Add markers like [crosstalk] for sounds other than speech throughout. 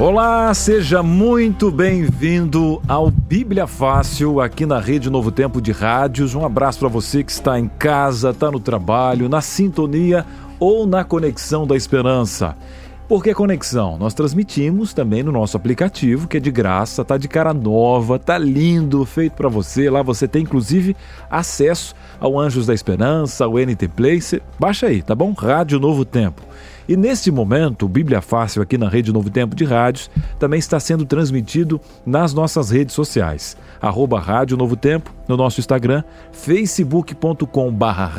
Olá, seja muito bem-vindo ao Bíblia Fácil aqui na Rede Novo Tempo de Rádios. Um abraço para você que está em casa, está no trabalho, na sintonia ou na conexão da esperança. Por que conexão? Nós transmitimos também no nosso aplicativo, que é de graça, tá de cara nova, tá lindo, feito para você. Lá você tem inclusive acesso ao Anjos da Esperança, ao NT Play. baixa aí, tá bom? Rádio Novo Tempo. E neste momento, o Bíblia Fácil aqui na Rede Novo Tempo de Rádios também está sendo transmitido nas nossas redes sociais. Arroba Rádio Novo Tempo, no nosso Instagram, facebook.com barra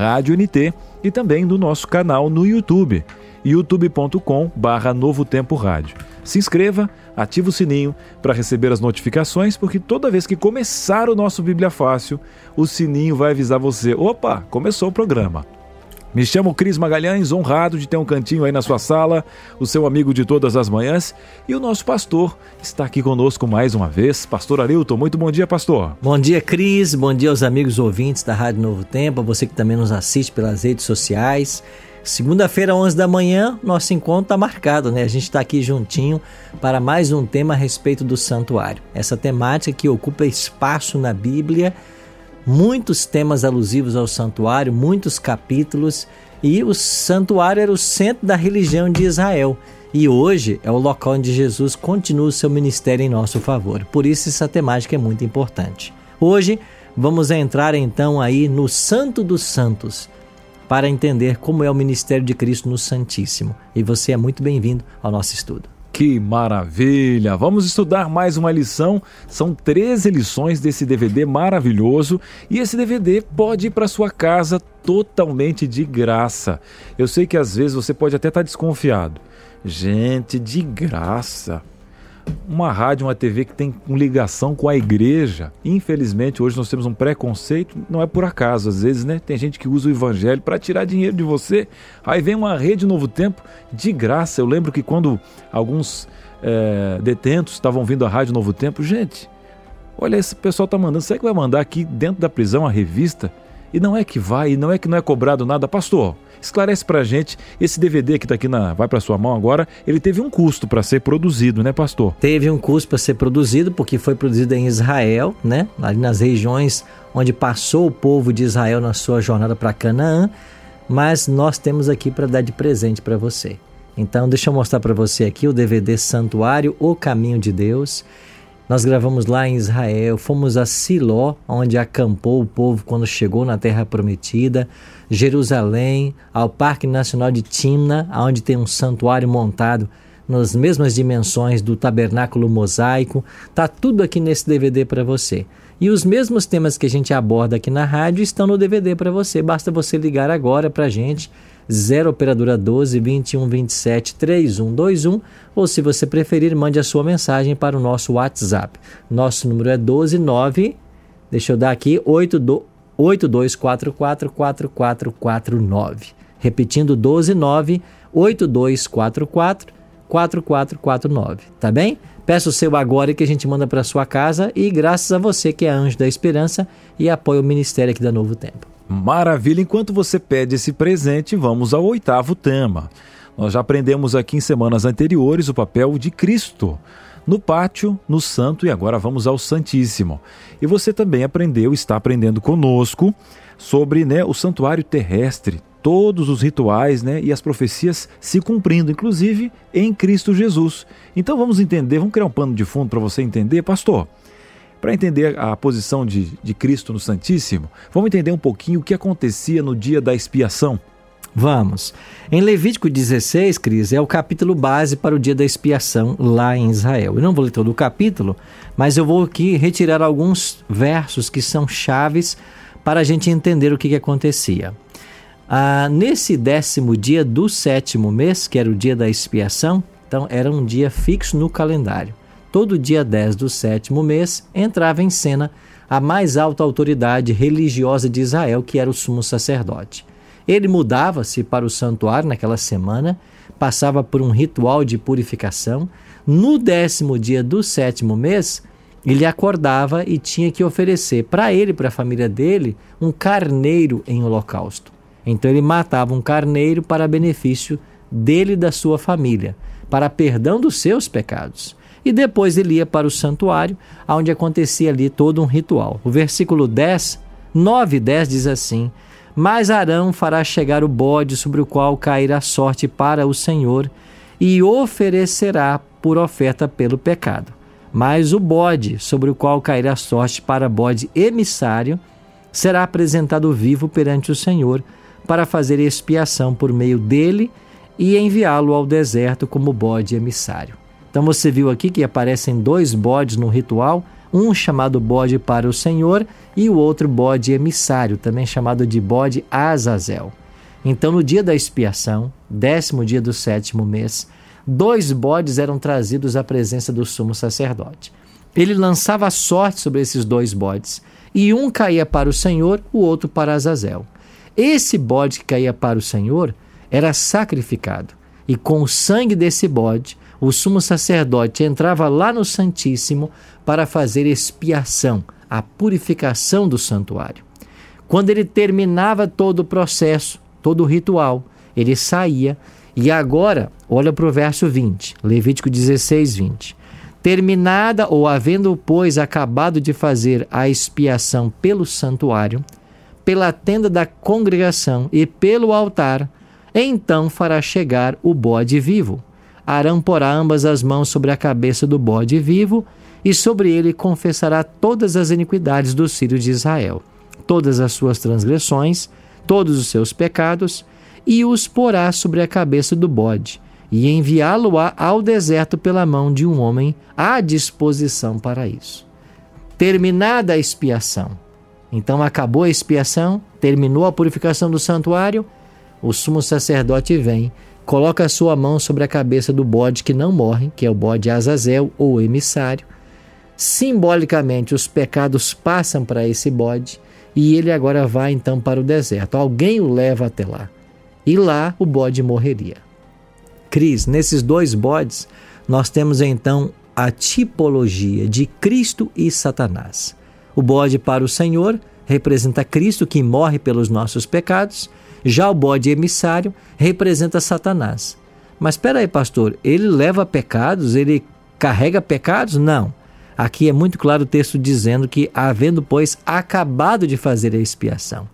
e também no nosso canal no YouTube, youtube.com barra Novo Tempo Rádio. Se inscreva, ative o sininho para receber as notificações, porque toda vez que começar o nosso Bíblia Fácil, o sininho vai avisar você: opa, começou o programa. Me chamo Cris Magalhães, honrado de ter um cantinho aí na sua sala, o seu amigo de todas as manhãs, e o nosso pastor está aqui conosco mais uma vez. Pastor Arilton, muito bom dia, pastor. Bom dia, Cris. Bom dia aos amigos ouvintes da Rádio Novo Tempo, a você que também nos assiste pelas redes sociais. Segunda-feira, 11 da manhã, nosso encontro está marcado, né? A gente está aqui juntinho para mais um tema a respeito do santuário. Essa temática que ocupa espaço na Bíblia muitos temas alusivos ao santuário, muitos capítulos, e o santuário era o centro da religião de Israel. E hoje é o local onde Jesus continua o seu ministério em nosso favor. Por isso essa temática é muito importante. Hoje vamos entrar então aí no Santo dos Santos para entender como é o ministério de Cristo no Santíssimo. E você é muito bem-vindo ao nosso estudo. Que maravilha! Vamos estudar mais uma lição. São 13 lições desse DVD maravilhoso e esse DVD pode ir para sua casa totalmente de graça. Eu sei que às vezes você pode até estar desconfiado. Gente, de graça uma rádio, uma TV que tem ligação com a igreja. Infelizmente, hoje nós temos um preconceito, não é por acaso, às vezes, né? Tem gente que usa o evangelho para tirar dinheiro de você. Aí vem uma rede Novo Tempo de graça. Eu lembro que quando alguns é, detentos estavam vindo à Rádio Novo Tempo, gente, olha, esse pessoal tá mandando, será que vai mandar aqui dentro da prisão a revista? E não é que vai, e não é que não é cobrado nada. Pastor, esclarece pra gente, esse DVD que tá aqui na vai para sua mão agora, ele teve um custo para ser produzido, né, pastor? Teve um custo para ser produzido porque foi produzido em Israel, né? Ali nas regiões onde passou o povo de Israel na sua jornada para Canaã, mas nós temos aqui para dar de presente para você. Então, deixa eu mostrar para você aqui o DVD Santuário, O Caminho de Deus. Nós gravamos lá em Israel, fomos a Siló, onde acampou o povo quando chegou na Terra Prometida, Jerusalém, ao Parque Nacional de Timna, onde tem um santuário montado nas mesmas dimensões do tabernáculo mosaico. Tá tudo aqui nesse DVD para você. E os mesmos temas que a gente aborda aqui na rádio estão no DVD para você. Basta você ligar agora para a gente 0 operadora 12 21 27 3121 ou se você preferir, mande a sua mensagem para o nosso WhatsApp. Nosso número é 129 Deixa eu dar aqui 82444449. Repetindo 129 8244 4449, tá bem? Peça o seu agora que a gente manda para sua casa e graças a você que é anjo da esperança e apoia o ministério aqui da Novo Tempo. Maravilha! Enquanto você pede esse presente, vamos ao oitavo tema. Nós já aprendemos aqui em semanas anteriores o papel de Cristo no pátio, no santo e agora vamos ao Santíssimo. E você também aprendeu, está aprendendo conosco sobre né, o santuário terrestre, todos os rituais né, e as profecias se cumprindo, inclusive em Cristo Jesus. Então vamos entender, vamos criar um pano de fundo para você entender, pastor. Para entender a posição de, de Cristo no Santíssimo, vamos entender um pouquinho o que acontecia no dia da expiação. Vamos. Em Levítico 16, Cris, é o capítulo base para o dia da expiação lá em Israel. Eu não vou ler todo o capítulo, mas eu vou aqui retirar alguns versos que são chaves para a gente entender o que, que acontecia. Ah, nesse décimo dia do sétimo mês, que era o dia da expiação, então era um dia fixo no calendário. Todo dia 10 do sétimo mês, entrava em cena a mais alta autoridade religiosa de Israel, que era o sumo sacerdote. Ele mudava-se para o santuário naquela semana, passava por um ritual de purificação. No décimo dia do sétimo mês, ele acordava e tinha que oferecer para ele para a família dele um carneiro em holocausto. Então ele matava um carneiro para benefício dele e da sua família, para perdão dos seus pecados. E depois ele ia para o santuário, onde acontecia ali todo um ritual. O versículo 10, 9 e 10 diz assim: Mas Arão fará chegar o bode sobre o qual cairá sorte para o Senhor, e oferecerá por oferta pelo pecado. Mas o bode sobre o qual cairá sorte para bode emissário será apresentado vivo perante o Senhor para fazer expiação por meio dele e enviá-lo ao deserto como bode emissário. Então você viu aqui que aparecem dois bodes no ritual, um chamado bode para o Senhor e o outro bode emissário, também chamado de bode Azazel. Então no dia da expiação, décimo dia do sétimo mês, dois bodes eram trazidos à presença do sumo sacerdote. Ele lançava sorte sobre esses dois bodes, e um caía para o Senhor, o outro para Azazel. Esse bode que caía para o Senhor era sacrificado, e com o sangue desse bode, o sumo sacerdote entrava lá no Santíssimo para fazer expiação, a purificação do santuário. Quando ele terminava todo o processo, todo o ritual, ele saía e agora, olha para o verso 20, Levítico 16, 20. Terminada ou havendo, pois, acabado de fazer a expiação pelo santuário, pela tenda da congregação e pelo altar, então fará chegar o bode vivo. Arão porá ambas as mãos sobre a cabeça do bode vivo, e sobre ele confessará todas as iniquidades dos filhos de Israel, todas as suas transgressões, todos os seus pecados, e os porá sobre a cabeça do bode, e enviá-lo-á ao deserto pela mão de um homem à disposição para isso. Terminada a expiação, então acabou a expiação, terminou a purificação do santuário, o sumo sacerdote vem, coloca a sua mão sobre a cabeça do bode que não morre, que é o bode Azazel ou emissário. Simbolicamente, os pecados passam para esse bode e ele agora vai então para o deserto. Alguém o leva até lá e lá o bode morreria. Cris, nesses dois bodes, nós temos então a tipologia de Cristo e Satanás. O bode para o Senhor representa Cristo que morre pelos nossos pecados, já o bode emissário representa Satanás. Mas espera aí, pastor, ele leva pecados, ele carrega pecados? Não. Aqui é muito claro o texto dizendo que, havendo, pois, acabado de fazer a expiação.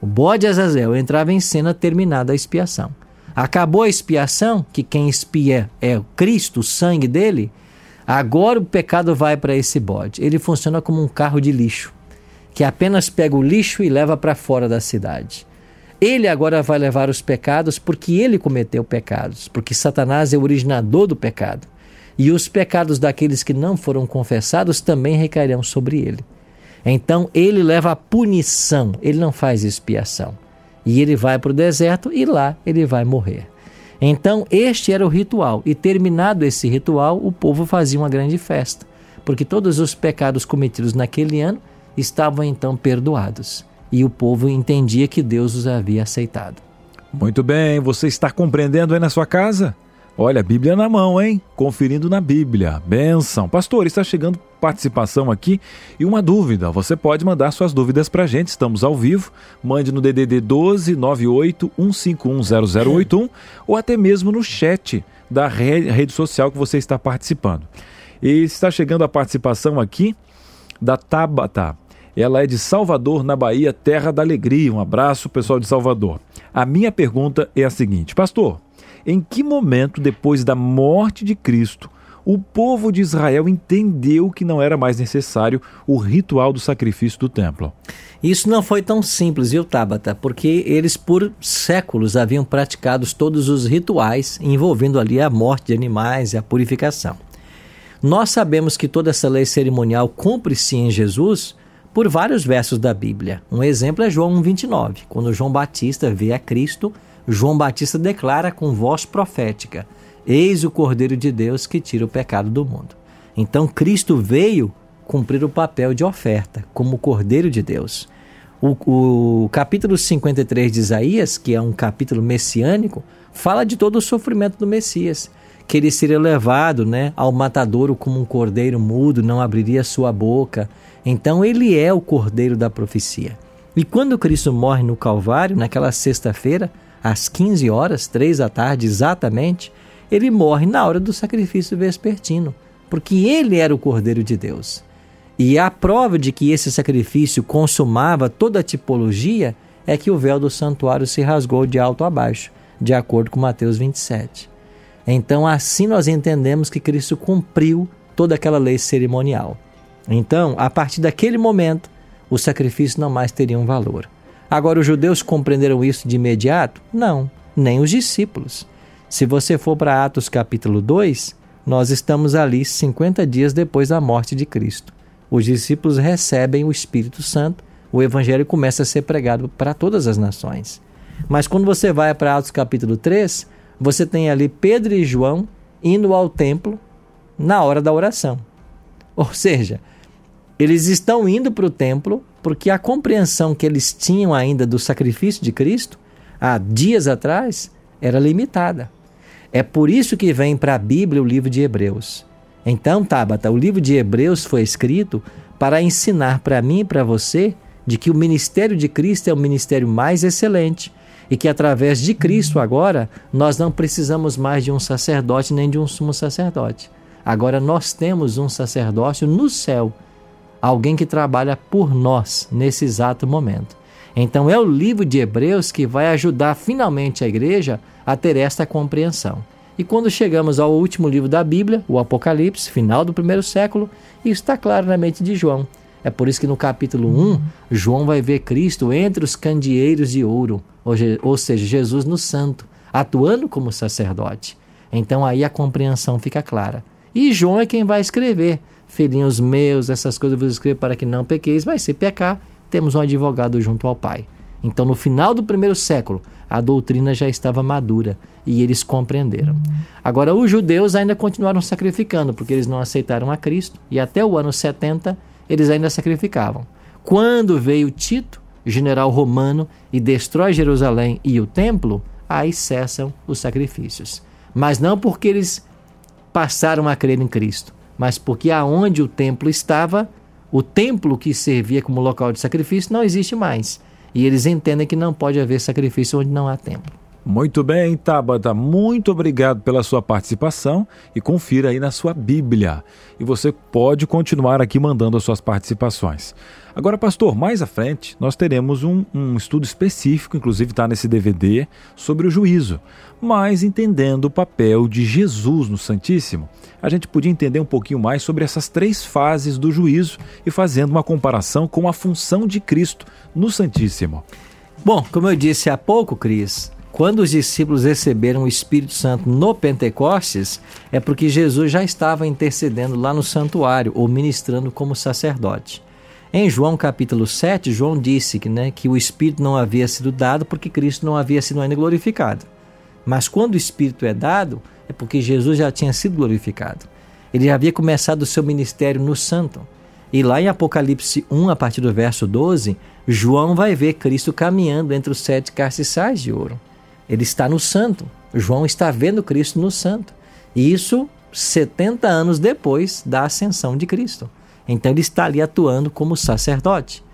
O bode Azazel entrava em cena terminada a expiação. Acabou a expiação, que quem expia é o Cristo, o sangue dele. Agora o pecado vai para esse bode. Ele funciona como um carro de lixo, que apenas pega o lixo e leva para fora da cidade. Ele agora vai levar os pecados porque ele cometeu pecados, porque Satanás é o originador do pecado. E os pecados daqueles que não foram confessados também recairão sobre ele. Então ele leva a punição, ele não faz expiação. E ele vai para o deserto e lá ele vai morrer. Então este era o ritual, e terminado esse ritual, o povo fazia uma grande festa, porque todos os pecados cometidos naquele ano estavam então perdoados. E o povo entendia que Deus os havia aceitado. Muito bem, você está compreendendo aí na sua casa? Olha, Bíblia na mão, hein? Conferindo na Bíblia. Benção. Pastor, está chegando participação aqui e uma dúvida. Você pode mandar suas dúvidas para a gente. Estamos ao vivo. Mande no DDD 12 98 151 0081 ou até mesmo no chat da rede social que você está participando. E está chegando a participação aqui da Tabata. Ela é de Salvador, na Bahia, terra da alegria. Um abraço, pessoal de Salvador. A minha pergunta é a seguinte: Pastor, em que momento, depois da morte de Cristo, o povo de Israel entendeu que não era mais necessário o ritual do sacrifício do templo. Isso não foi tão simples, viu, Tabata? Porque eles por séculos haviam praticado todos os rituais envolvendo ali a morte de animais e a purificação. Nós sabemos que toda essa lei cerimonial cumpre-se em Jesus por vários versos da Bíblia. Um exemplo é João 1,29. Quando João Batista vê a Cristo, João Batista declara com voz profética: Eis o Cordeiro de Deus que tira o pecado do mundo. Então Cristo veio cumprir o papel de oferta, como Cordeiro de Deus. O, o capítulo 53 de Isaías, que é um capítulo messiânico, fala de todo o sofrimento do Messias, que ele seria levado né, ao matadouro como um cordeiro mudo, não abriria sua boca. Então ele é o cordeiro da profecia. E quando Cristo morre no Calvário, naquela sexta-feira, às 15 horas, 3 da tarde exatamente, ele morre na hora do sacrifício vespertino, porque ele era o Cordeiro de Deus. E a prova de que esse sacrifício consumava toda a tipologia é que o véu do santuário se rasgou de alto a baixo, de acordo com Mateus 27. Então, assim nós entendemos que Cristo cumpriu toda aquela lei cerimonial. Então, a partir daquele momento, o sacrifício não mais teria um valor. Agora, os judeus compreenderam isso de imediato? Não, nem os discípulos. Se você for para Atos capítulo 2, nós estamos ali 50 dias depois da morte de Cristo. Os discípulos recebem o Espírito Santo, o evangelho começa a ser pregado para todas as nações. Mas quando você vai para Atos capítulo 3, você tem ali Pedro e João indo ao templo na hora da oração. Ou seja, eles estão indo para o templo porque a compreensão que eles tinham ainda do sacrifício de Cristo, há dias atrás, era limitada. É por isso que vem para a Bíblia o livro de Hebreus. Então, Tabata, o livro de Hebreus foi escrito para ensinar para mim e para você de que o ministério de Cristo é o ministério mais excelente e que através de Cristo agora nós não precisamos mais de um sacerdote nem de um sumo sacerdote. Agora nós temos um sacerdócio no céu alguém que trabalha por nós nesse exato momento. Então é o livro de Hebreus que vai ajudar finalmente a igreja a ter esta compreensão. E quando chegamos ao último livro da Bíblia, o Apocalipse, final do primeiro século, isso está claro na mente de João. É por isso que no capítulo 1, João vai ver Cristo entre os candeeiros de ouro, ou seja, Jesus no santo, atuando como sacerdote. Então aí a compreensão fica clara. E João é quem vai escrever filhinhos meus, essas coisas eu vos escrevo para que não pequeis, mas se pecar, temos um advogado junto ao Pai. Então, no final do primeiro século, a doutrina já estava madura e eles compreenderam. Agora, os judeus ainda continuaram sacrificando, porque eles não aceitaram a Cristo, e até o ano 70 eles ainda sacrificavam. Quando veio Tito, general romano, e destrói Jerusalém e o templo, aí cessam os sacrifícios. Mas não porque eles passaram a crer em Cristo, mas porque aonde o templo estava, o templo que servia como local de sacrifício não existe mais. E eles entendem que não pode haver sacrifício onde não há templo. Muito bem, Tabata, muito obrigado pela sua participação e confira aí na sua Bíblia. E você pode continuar aqui mandando as suas participações. Agora, pastor, mais à frente nós teremos um, um estudo específico, inclusive está nesse DVD, sobre o juízo, mas entendendo o papel de Jesus no Santíssimo. A gente podia entender um pouquinho mais sobre essas três fases do juízo e fazendo uma comparação com a função de Cristo no Santíssimo. Bom, como eu disse há pouco, Cris, quando os discípulos receberam o Espírito Santo no Pentecostes, é porque Jesus já estava intercedendo lá no santuário ou ministrando como sacerdote. Em João capítulo 7, João disse que, né, que o Espírito não havia sido dado porque Cristo não havia sido ainda glorificado. Mas quando o Espírito é dado, é porque Jesus já tinha sido glorificado. Ele já havia começado o seu ministério no santo. E lá em Apocalipse 1, a partir do verso 12, João vai ver Cristo caminhando entre os sete castiçais de ouro. Ele está no santo. João está vendo Cristo no santo. E isso 70 anos depois da ascensão de Cristo. Então ele está ali atuando como sacerdote.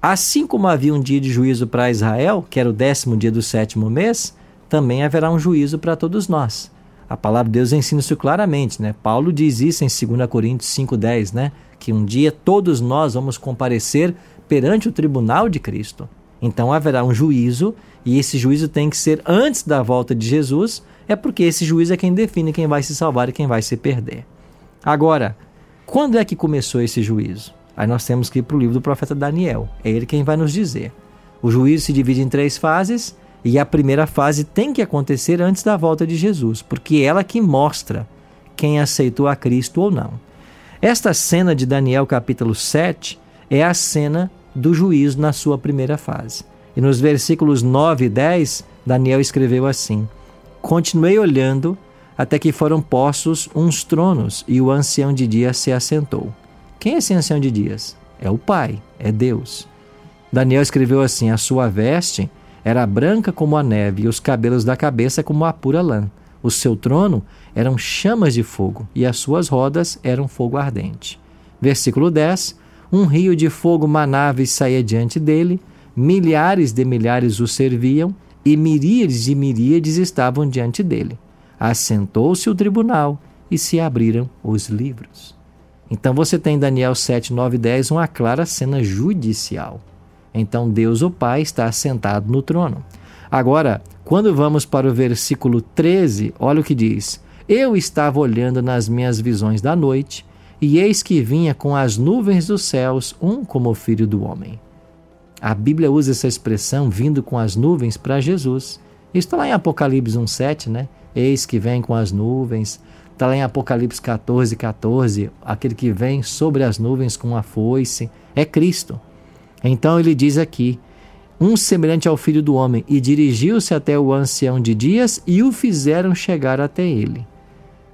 Assim como havia um dia de juízo para Israel, que era o décimo dia do sétimo mês, também haverá um juízo para todos nós. A palavra de Deus ensina isso claramente, né? Paulo diz isso em 2 Coríntios 5,10, né? Que um dia todos nós vamos comparecer perante o tribunal de Cristo. Então haverá um juízo, e esse juízo tem que ser antes da volta de Jesus, é porque esse juízo é quem define quem vai se salvar e quem vai se perder. Agora, quando é que começou esse juízo? Aí nós temos que ir para o livro do profeta Daniel. É ele quem vai nos dizer. O juízo se divide em três fases, e a primeira fase tem que acontecer antes da volta de Jesus, porque é ela que mostra quem aceitou a Cristo ou não. Esta cena de Daniel capítulo 7 é a cena do juízo na sua primeira fase. E nos versículos 9 e 10, Daniel escreveu assim: Continuei olhando até que foram postos uns tronos e o ancião de dias se assentou. Quem é esse ancião de dias? É o Pai, é Deus. Daniel escreveu assim: A sua veste era branca como a neve e os cabelos da cabeça como a pura lã. O seu trono eram chamas de fogo e as suas rodas eram fogo ardente. Versículo 10: Um rio de fogo manava e saía diante dele, milhares de milhares o serviam e miríades de miríades estavam diante dele. Assentou-se o tribunal e se abriram os livros. Então você tem em Daniel 7, 9 e 10 uma clara cena judicial. Então Deus, o Pai, está assentado no trono. Agora, quando vamos para o versículo 13, olha o que diz: Eu estava olhando nas minhas visões da noite, e eis que vinha com as nuvens dos céus um como filho do homem. A Bíblia usa essa expressão vindo com as nuvens para Jesus. Isso está lá em Apocalipse 1,7, né? Eis que vem com as nuvens. Está lá em Apocalipse 14, 14, aquele que vem sobre as nuvens com a foice, é Cristo. Então ele diz aqui: um semelhante ao filho do homem, e dirigiu-se até o ancião de dias e o fizeram chegar até ele.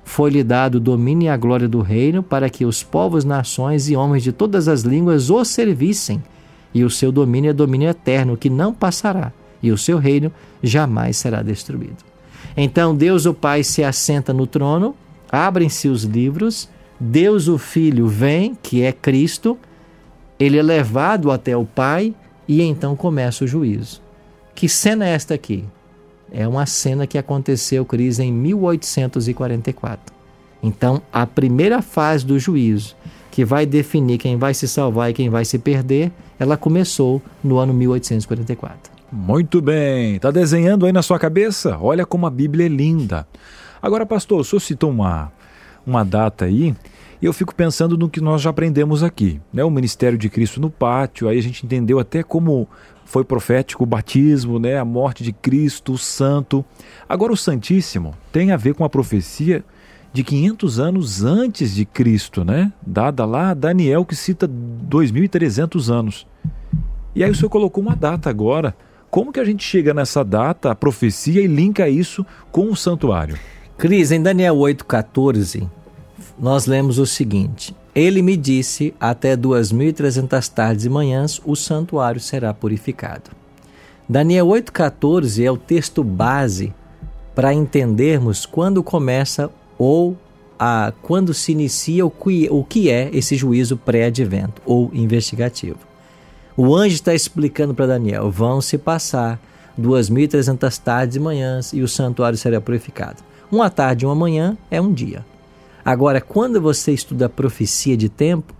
Foi-lhe dado o domínio e a glória do reino para que os povos, nações e homens de todas as línguas o servissem. E o seu domínio é domínio eterno, que não passará, e o seu reino jamais será destruído. Então Deus o Pai se assenta no trono abrem-se os livros, Deus o Filho vem, que é Cristo, ele é levado até o Pai e então começa o juízo. Que cena é esta aqui? É uma cena que aconteceu, Cris, em 1844. Então, a primeira fase do juízo, que vai definir quem vai se salvar e quem vai se perder, ela começou no ano 1844. Muito bem, está desenhando aí na sua cabeça? Olha como a Bíblia é linda. Agora, pastor, o senhor citou uma, uma data aí, e eu fico pensando no que nós já aprendemos aqui, né? O ministério de Cristo no pátio, aí a gente entendeu até como foi profético o batismo, né? A morte de Cristo, o santo. Agora o Santíssimo tem a ver com a profecia de 500 anos antes de Cristo, né? Dada lá Daniel que cita 2300 anos. E aí o senhor colocou uma data agora. Como que a gente chega nessa data, a profecia e linka isso com o santuário? Cris, em Daniel 8,14, nós lemos o seguinte: Ele me disse: até 2.300 tardes e manhãs o santuário será purificado. Daniel 8,14 é o texto base para entendermos quando começa ou a, quando se inicia o que, o que é esse juízo pré-advento ou investigativo. O anjo está explicando para Daniel: vão se passar 2.300 tardes e manhãs e o santuário será purificado. Uma tarde e uma manhã é um dia. Agora, quando você estuda a profecia de tempo,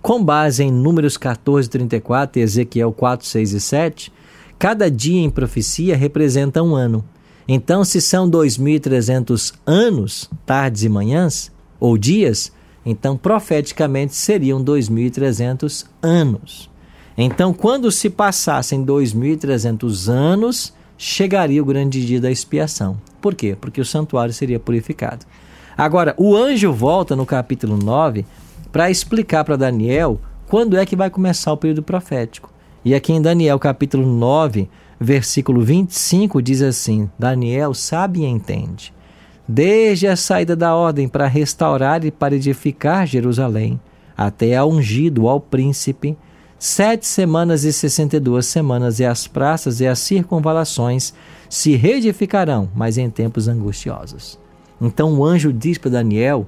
com base em Números 14, 34 e Ezequiel 4, 6 e 7, cada dia em profecia representa um ano. Então, se são 2.300 anos, tardes e manhãs, ou dias, então profeticamente seriam 2.300 anos. Então, quando se passassem 2.300 anos, chegaria o grande dia da expiação. Por quê? Porque o santuário seria purificado. Agora, o anjo volta no capítulo 9 para explicar para Daniel quando é que vai começar o período profético. E aqui em Daniel capítulo 9, versículo 25 diz assim: Daniel sabe e entende. Desde a saída da ordem para restaurar e para edificar Jerusalém, até ao ungido, ao príncipe, Sete semanas e sessenta e duas semanas, e as praças e as circunvalações se reedificarão, mas em tempos angustiosos. Então o anjo diz para Daniel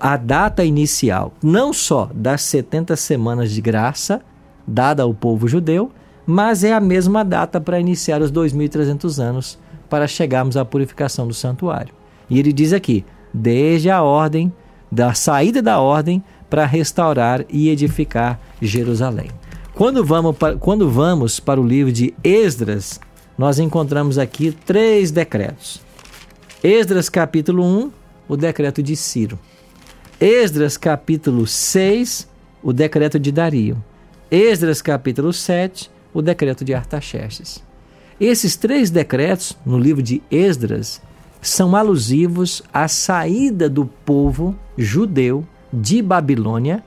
a data inicial, não só das 70 semanas de graça dada ao povo judeu, mas é a mesma data para iniciar os 2.300 anos para chegarmos à purificação do santuário. E ele diz aqui: desde a ordem, da saída da ordem para restaurar e edificar Jerusalém. Quando vamos, para, quando vamos para o livro de Esdras, nós encontramos aqui três decretos. Esdras capítulo 1, o decreto de Ciro. Esdras capítulo 6, o decreto de Dario. Esdras capítulo 7, o decreto de Artaxerxes. Esses três decretos, no livro de Esdras, são alusivos à saída do povo judeu de Babilônia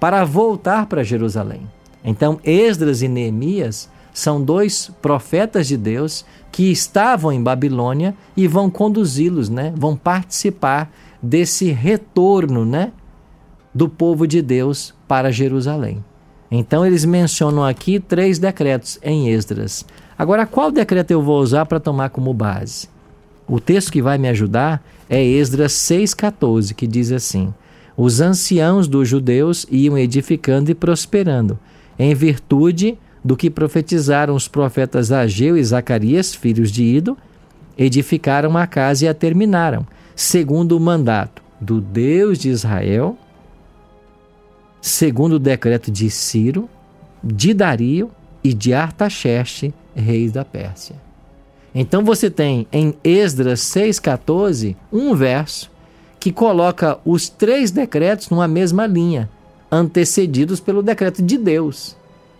para voltar para Jerusalém. Então, Esdras e Neemias São dois profetas de Deus que estavam em Babilônia e vão conduzi-los, né? Vão participar desse retorno, né? Do povo de Deus para Jerusalém. Então eles mencionam aqui três decretos em Esdras. Agora, qual decreto eu vou usar para tomar como base? O texto que vai me ajudar é Esdras 6,14, que diz assim: Os anciãos dos judeus iam edificando e prosperando, em virtude do que profetizaram os profetas Ageu e Zacarias, filhos de Ido, edificaram a casa e a terminaram, segundo o mandato do Deus de Israel, segundo o decreto de Ciro, de Dario e de Artaxerxes, reis da Pérsia. Então você tem em Esdras 6,14 um verso que coloca os três decretos numa mesma linha, antecedidos pelo decreto de Deus.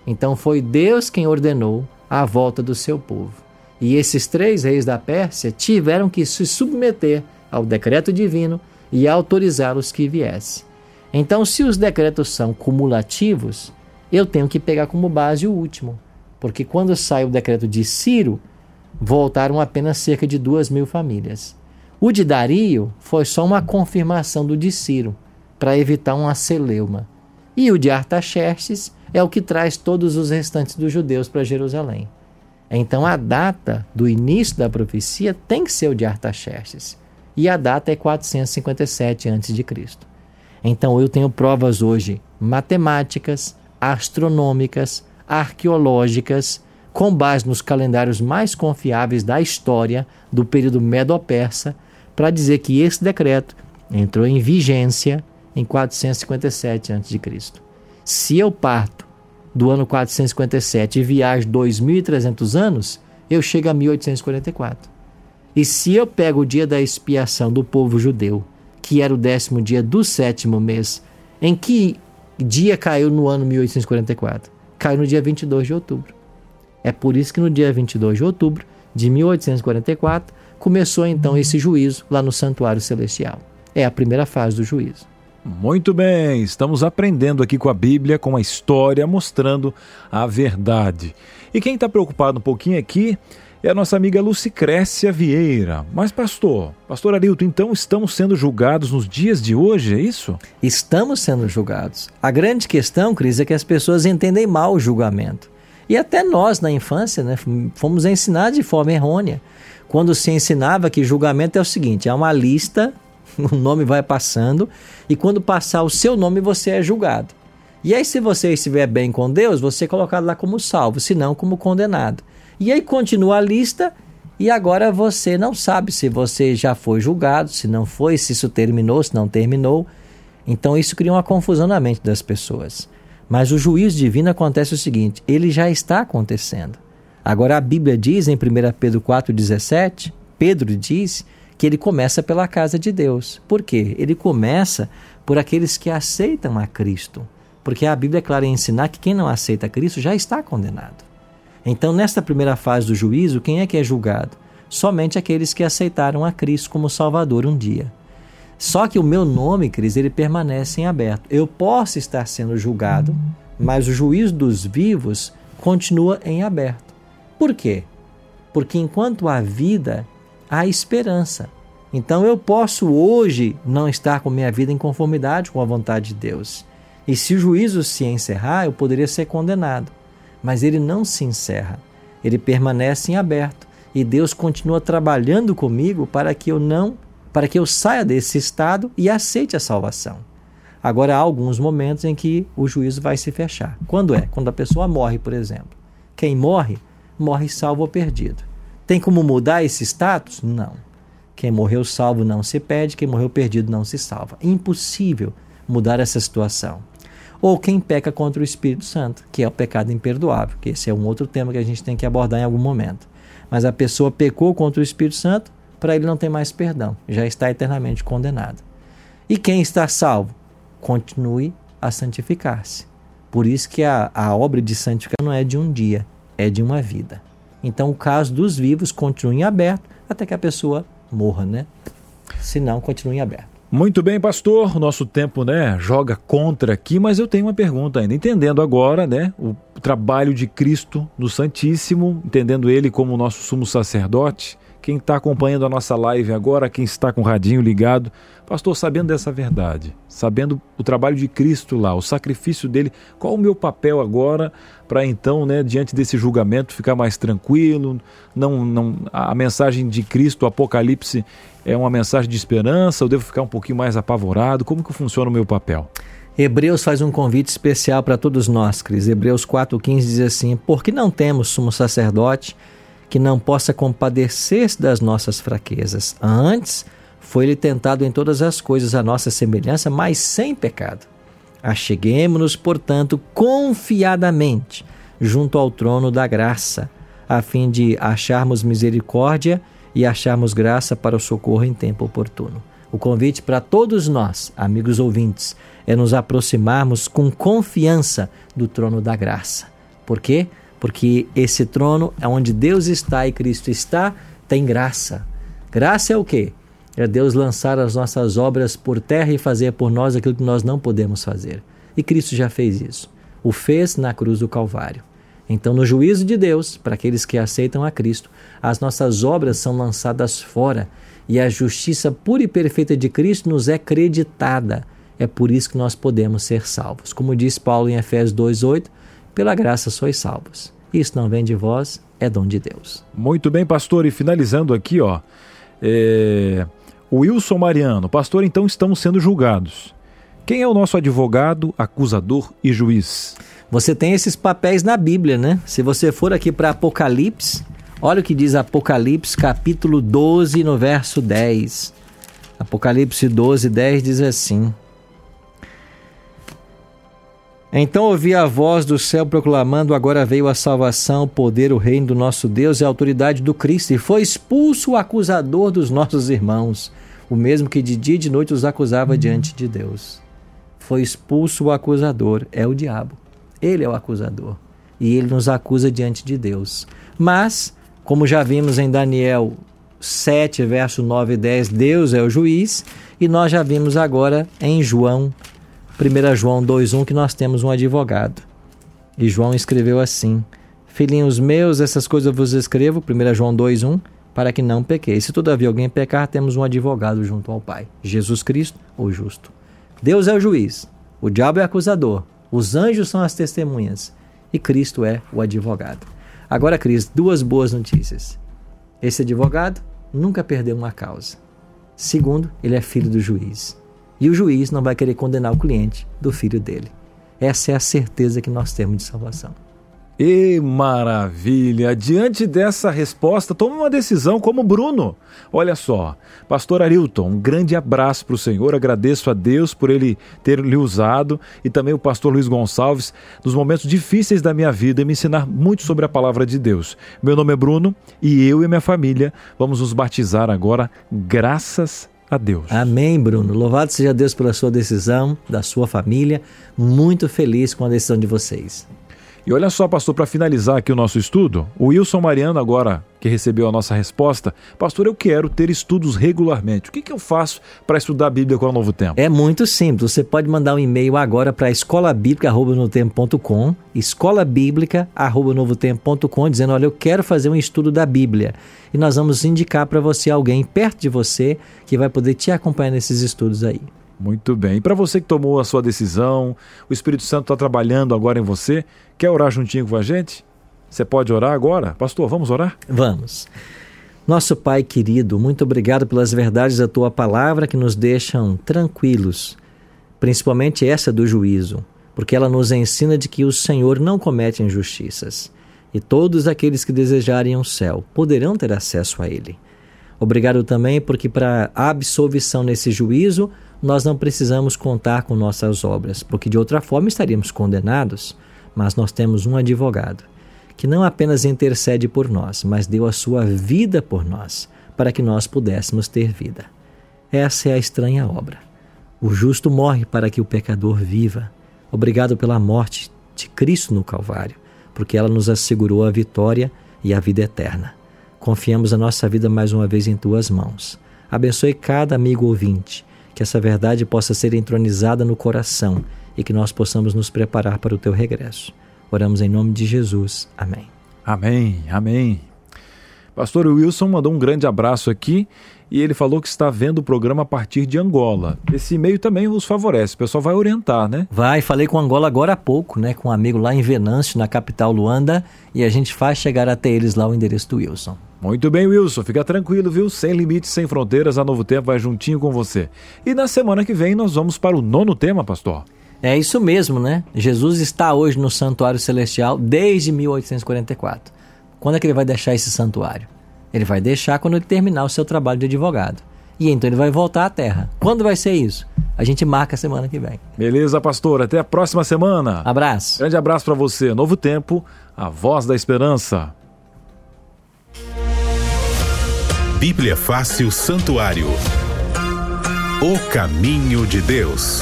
Então foi Deus quem ordenou a volta do seu povo. E esses três reis da Pérsia tiveram que se submeter ao decreto divino e autorizar os que viessem. Então, se os decretos são cumulativos, eu tenho que pegar como base o último. Porque quando sai o decreto de Ciro, voltaram apenas cerca de duas mil famílias. O de Dario foi só uma confirmação do de Ciro, para evitar uma celeuma. E o de Artaxerxes é o que traz todos os restantes dos judeus para Jerusalém. Então a data do início da profecia tem que ser o de Artaxerxes. E a data é 457 a.C. Então eu tenho provas hoje matemáticas, astronômicas, arqueológicas, com base nos calendários mais confiáveis da história do período Medo-Persa, para dizer que esse decreto entrou em vigência em 457 a.C. Se eu parto do ano 457 e viajo 2.300 anos, eu chego a 1844. E se eu pego o dia da expiação do povo judeu, que era o décimo dia do sétimo mês, em que dia caiu no ano 1844? Caiu no dia 22 de outubro. É por isso que no dia 22 de outubro de 1844 começou então esse juízo lá no Santuário Celestial. É a primeira fase do juízo. Muito bem, estamos aprendendo aqui com a Bíblia, com a história, mostrando a verdade. E quem está preocupado um pouquinho aqui é a nossa amiga Lucicrécia Vieira. Mas, pastor, pastor Arilton, então estamos sendo julgados nos dias de hoje, é isso? Estamos sendo julgados. A grande questão, Cris, é que as pessoas entendem mal o julgamento. E até nós, na infância, né, fomos ensinados de forma errônea. Quando se ensinava que julgamento é o seguinte: é uma lista [laughs] o nome vai passando, e quando passar o seu nome, você é julgado. E aí, se você estiver bem com Deus, você é colocado lá como salvo, se não como condenado. E aí continua a lista, e agora você não sabe se você já foi julgado, se não foi, se isso terminou, se não terminou. Então isso cria uma confusão na mente das pessoas. Mas o juízo divino acontece o seguinte: ele já está acontecendo. Agora a Bíblia diz em 1 Pedro 4,17, Pedro diz que ele começa pela casa de Deus. Por quê? Ele começa por aqueles que aceitam a Cristo. Porque a Bíblia é clara em ensinar que quem não aceita Cristo já está condenado. Então, nesta primeira fase do juízo, quem é que é julgado? Somente aqueles que aceitaram a Cristo como Salvador um dia. Só que o meu nome, Cris, ele permanece em aberto. Eu posso estar sendo julgado, mas o juízo dos vivos continua em aberto. Por quê? Porque enquanto há vida, há esperança. Então eu posso hoje não estar com minha vida em conformidade com a vontade de Deus. E se o juízo se encerrar, eu poderia ser condenado. Mas ele não se encerra. Ele permanece em aberto e Deus continua trabalhando comigo para que eu não, para que eu saia desse estado e aceite a salvação. Agora há alguns momentos em que o juízo vai se fechar. Quando é? Quando a pessoa morre, por exemplo. Quem morre, morre salvo ou perdido. Tem como mudar esse status? Não. Quem morreu salvo não se perde, quem morreu perdido não se salva. Impossível mudar essa situação. Ou quem peca contra o Espírito Santo, que é o pecado imperdoável, que esse é um outro tema que a gente tem que abordar em algum momento. Mas a pessoa pecou contra o Espírito Santo, para ele não tem mais perdão, já está eternamente condenado. E quem está salvo? Continue a santificar-se. Por isso que a, a obra de santificar não é de um dia, é de uma vida. Então o caso dos vivos continua em aberto até que a pessoa morra, né? Se não, continua em aberto. Muito bem, pastor. Nosso tempo, né, joga contra aqui, mas eu tenho uma pergunta ainda. Entendendo agora, né, o trabalho de Cristo no Santíssimo, entendendo ele como nosso sumo sacerdote, quem está acompanhando a nossa live agora, quem está com o radinho ligado, pastor, sabendo dessa verdade, sabendo o trabalho de Cristo lá, o sacrifício dele, qual o meu papel agora para então, né, diante desse julgamento, ficar mais tranquilo? Não, não, a mensagem de Cristo, o Apocalipse, é uma mensagem de esperança? Eu devo ficar um pouquinho mais apavorado? Como que funciona o meu papel? Hebreus faz um convite especial para todos nós, Cris. Hebreus 4,15 diz assim: Porque não temos sumo sacerdote que não possa compadecer-se das nossas fraquezas. Antes, foi-lhe tentado em todas as coisas a nossa semelhança, mas sem pecado. Acheguemos-nos, portanto, confiadamente junto ao trono da graça, a fim de acharmos misericórdia e acharmos graça para o socorro em tempo oportuno. O convite para todos nós, amigos ouvintes, é nos aproximarmos com confiança do trono da graça. Por quê? Porque esse trono é onde Deus está e Cristo está, tem graça. Graça é o quê? É Deus lançar as nossas obras por terra e fazer por nós aquilo que nós não podemos fazer. E Cristo já fez isso. O fez na cruz do Calvário. Então, no juízo de Deus, para aqueles que aceitam a Cristo, as nossas obras são lançadas fora e a justiça pura e perfeita de Cristo nos é creditada. É por isso que nós podemos ser salvos. Como diz Paulo em Efésios 2,8, pela graça sois salvos. Isso não vem de vós, é dom de Deus. Muito bem, pastor. E finalizando aqui, ó, é... Wilson Mariano, pastor, então estamos sendo julgados. Quem é o nosso advogado, acusador e juiz? Você tem esses papéis na Bíblia, né? Se você for aqui para Apocalipse, olha o que diz Apocalipse, capítulo 12, no verso 10. Apocalipse 12, 10 diz assim: então ouvi a voz do céu proclamando: Agora veio a salvação, o poder, o reino do nosso Deus e a autoridade do Cristo, e foi expulso o acusador dos nossos irmãos, o mesmo que de dia e de noite os acusava diante de Deus. Foi expulso o acusador, é o diabo. Ele é o acusador. E ele nos acusa diante de Deus. Mas, como já vimos em Daniel 7, verso 9 e 10, Deus é o juiz, e nós já vimos agora em João 1 João 2,1 que nós temos um advogado. E João escreveu assim: Filhinhos meus, essas coisas vos escrevo, 1 João 2,1, para que não pequeis. Se todavia alguém pecar, temos um advogado junto ao Pai, Jesus Cristo, o justo. Deus é o juiz, o diabo é o acusador, os anjos são as testemunhas e Cristo é o advogado. Agora, Cris, duas boas notícias. Esse advogado nunca perdeu uma causa. Segundo, ele é filho do juiz. E o juiz não vai querer condenar o cliente do filho dele. Essa é a certeza que nós temos de salvação. E maravilha! Diante dessa resposta, tome uma decisão como Bruno. Olha só, Pastor Arilton, um grande abraço para o Senhor. Agradeço a Deus por ele ter lhe usado e também o pastor Luiz Gonçalves nos momentos difíceis da minha vida e me ensinar muito sobre a palavra de Deus. Meu nome é Bruno e eu e minha família vamos nos batizar agora, graças a Deus. Amém, Bruno. Louvado seja Deus pela sua decisão, da sua família. Muito feliz com a decisão de vocês. E olha só, pastor, para finalizar aqui o nosso estudo, o Wilson Mariano, agora que recebeu a nossa resposta, pastor, eu quero ter estudos regularmente. O que, que eu faço para estudar a Bíblia com o Novo Tempo? É muito simples. Você pode mandar um e-mail agora para escolabiblica.com, escolabiblica.com, dizendo: Olha, eu quero fazer um estudo da Bíblia. E nós vamos indicar para você alguém perto de você que vai poder te acompanhar nesses estudos aí. Muito bem. E para você que tomou a sua decisão, o Espírito Santo está trabalhando agora em você, quer orar juntinho com a gente? Você pode orar agora? Pastor, vamos orar? Vamos. Nosso Pai querido, muito obrigado pelas verdades da tua palavra que nos deixam tranquilos, principalmente essa do juízo, porque ela nos ensina de que o Senhor não comete injustiças e todos aqueles que desejarem o céu poderão ter acesso a ele. Obrigado também porque para a absolvição nesse juízo nós não precisamos contar com nossas obras, porque de outra forma estaríamos condenados. Mas nós temos um advogado que não apenas intercede por nós, mas deu a sua vida por nós, para que nós pudéssemos ter vida. Essa é a estranha obra. O justo morre para que o pecador viva. Obrigado pela morte de Cristo no Calvário, porque ela nos assegurou a vitória e a vida eterna. Confiamos a nossa vida mais uma vez em tuas mãos. Abençoe cada amigo ouvinte que essa verdade possa ser entronizada no coração e que nós possamos nos preparar para o teu regresso. Oramos em nome de Jesus. Amém. Amém, amém. Pastor Wilson mandou um grande abraço aqui e ele falou que está vendo o programa a partir de Angola. Esse e-mail também os favorece, o pessoal vai orientar, né? Vai, falei com Angola agora há pouco, né, com um amigo lá em Venâncio, na capital Luanda, e a gente faz chegar até eles lá o endereço do Wilson. Muito bem, Wilson, fica tranquilo, viu? Sem limites, sem fronteiras, a Novo Tempo vai juntinho com você. E na semana que vem nós vamos para o nono tema, pastor. É isso mesmo, né? Jesus está hoje no santuário celestial desde 1844. Quando é que ele vai deixar esse santuário? Ele vai deixar quando ele terminar o seu trabalho de advogado. E então ele vai voltar à terra. Quando vai ser isso? A gente marca a semana que vem. Beleza, pastor. Até a próxima semana. Abraço. Grande abraço para você. Novo Tempo, a voz da esperança. Bíblia Fácil Santuário. O caminho de Deus.